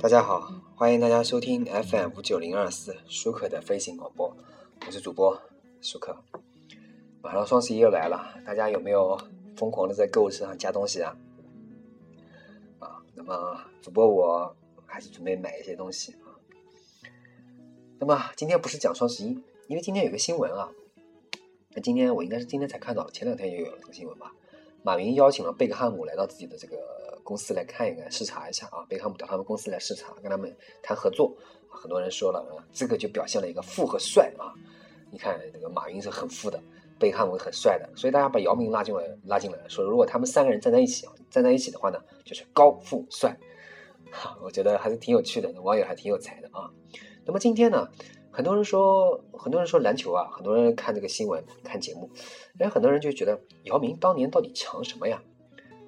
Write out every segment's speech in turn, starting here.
大家好，欢迎大家收听 FM 五九零二四舒克的飞行广播，我是主播舒克。马上双十一又来了，大家有没有疯狂的在购物车上加东西啊？啊，那么主播我还是准备买一些东西啊。那么今天不是讲双十一，因为今天有个新闻啊。那今天我应该是今天才看到，前两天也有了这个新闻吧？马云邀请了贝克汉姆来到自己的这个。公司来看一看，视察一下啊！贝克汉姆到他们公司来视察，跟他们谈合作。很多人说了啊，这个就表现了一个富和帅啊！你看这个马云是很富的，贝克汉姆很帅的，所以大家把姚明拉进来，拉进来说，如果他们三个人站在一起，站在一起的话呢，就是高富帅。哈，我觉得还是挺有趣的，网友还挺有才的啊。那么今天呢，很多人说，很多人说篮球啊，很多人看这个新闻看节目，哎，很多人就觉得姚明当年到底强什么呀？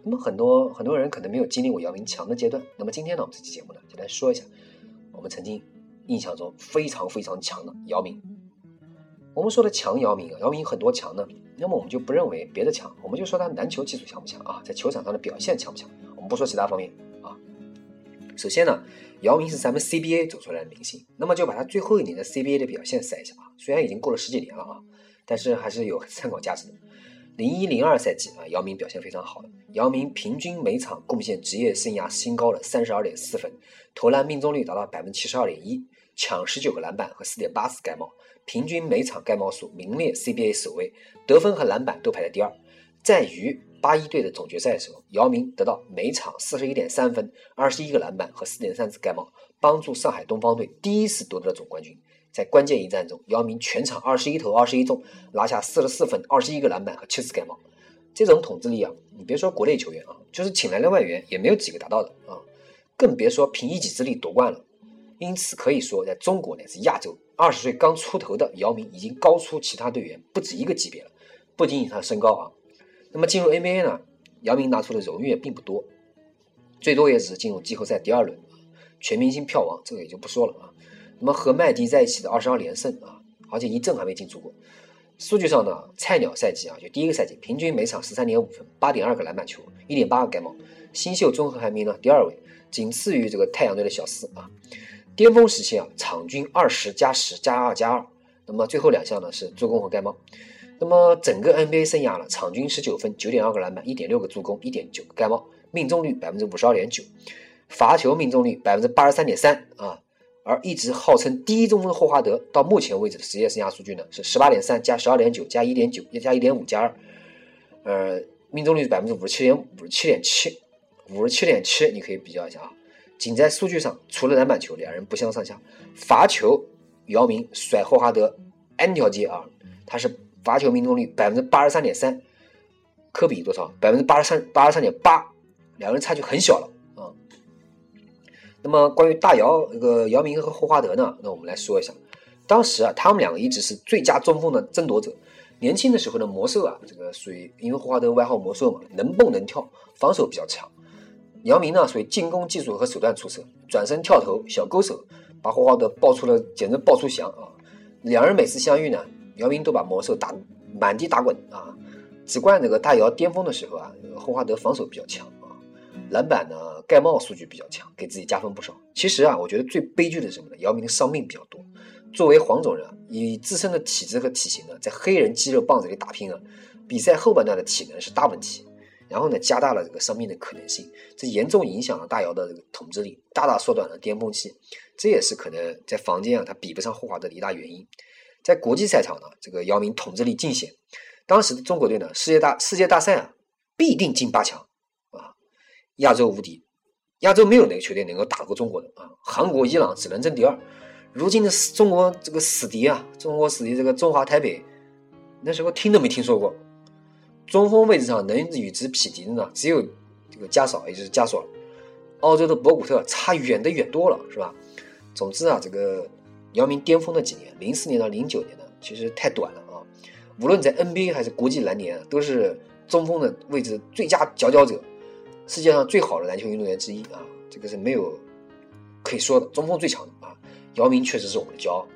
那么很多很多人可能没有经历过姚明强的阶段。那么今天呢，我们这期节目呢，就来说一下我们曾经印象中非常非常强的姚明。我们说的强姚明啊，姚明很多强呢。那么我们就不认为别的强，我们就说他篮球技术强不强啊，在球场上的表现强不强？我们不说其他方面。首先呢，姚明是咱们 CBA 走出来的明星，那么就把他最后一年的 CBA 的表现晒一下啊。虽然已经过了十几年了啊，但是还是有参考价值的。零一零二赛季啊，姚明表现非常好的。姚明平均每场贡献职业生涯新高的三十二点四分，投篮命中率达到百分之七十二点一，抢十九个篮板和四点八次盖帽，平均每场盖帽数名列 CBA 首位，得分和篮板都排在第二。在于八一队的总决赛的时候，姚明得到每场四十一点三分、二十一个篮板和四点三次盖帽，帮助上海东方队第一次夺得了总冠军。在关键一战中，姚明全场二十一投二十一中，拿下四十四分、二十一个篮板和七次盖帽。这种统治力啊，你别说国内球员啊，就是请来的外援也没有几个达到的啊，更别说凭一己之力夺冠了。因此可以说，在中国乃至亚洲，二十岁刚出头的姚明已经高出其他队员不止一个级别了。不仅仅他身高啊，那么进入 NBA 呢，姚明拿出的荣誉也并不多，最多也只是进入季后赛第二轮，全明星票王这个也就不说了啊。那么和麦迪在一起的二十二连胜啊，而且一阵还没进出过。数据上呢，菜鸟赛季啊，就第一个赛季，平均每场十三点五分，八点二个篮板球，一点八个盖帽。新秀综合排名呢第二位，仅次于这个太阳队的小四啊。巅峰时期啊，场均二十加十加二加二。那么最后两项呢是助攻和盖帽。那么整个 NBA 生涯呢，场均十九分，九点二个篮板，一点六个助攻，一点九个盖帽，命中率百分之五十二点九，罚球命中率百分之八十三点三啊。而一直号称第一中锋的霍华德，到目前为止的职业生涯数据呢是十八点三加十二点九加一点九加一点五加二，呃，命中率是百分之五十七点五十七点七，五十七点七，你可以比较一下啊。仅在数据上，除了篮板球，两人不相上下。罚球，姚明甩霍华德 n 条街啊，他是罚球命中率百分之八十三点三，科比多少？百分之八十三八十三点八，两个人差距很小了啊。那么关于大姚那个姚明和霍华德呢？那我们来说一下，当时啊，他们两个一直是最佳中锋的争夺者。年轻的时候的魔兽啊，这个属于因为霍华德外号魔兽嘛，能蹦能跳，防守比较强。姚明呢，属于进攻技术和手段出色，转身跳投小勾手，把霍华德爆出了简直爆出翔啊！两人每次相遇呢，姚明都把魔兽打满地打滚啊。只怪那个大姚巅峰的时候啊，霍华德防守比较强啊，篮板呢。盖帽数据比较强，给自己加分不少。其实啊，我觉得最悲剧的是什么呢？姚明的伤病比较多。作为黄种人，以自身的体质和体型呢，在黑人肌肉棒子里打拼啊，比赛后半段的体能是大问题。然后呢，加大了这个伤病的可能性，这严重影响了大姚的这个统治力，大大缩短了巅峰期。这也是可能在房间啊，他比不上霍华德的一大原因。在国际赛场呢，这个姚明统治力尽显。当时的中国队呢，世界大世界大赛啊，必定进八强啊，亚洲无敌。亚洲没有哪个球队能够打过中国的啊！韩国、伊朗只能争第二。如今的中国这个死敌啊，中国死敌这个中华台北，那时候听都没听说过。中锋位置上能与之匹敌的呢，只有这个加少，也就是加索尔。澳洲的博古特差远的远多了，是吧？总之啊，这个姚明巅峰的几年，零四年到零九年呢，其实太短了啊。无论在 NBA 还是国际篮联，都是中锋的位置最佳佼佼者。世界上最好的篮球运动员之一啊，这个是没有可以说的，中锋最强的啊，姚明确实是我们的骄傲。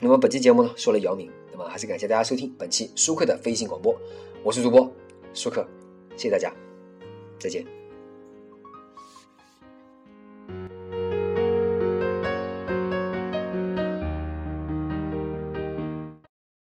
那么本期节目呢，说了姚明，那么还是感谢大家收听本期舒克的飞行广播，我是主播舒克，谢谢大家，再见。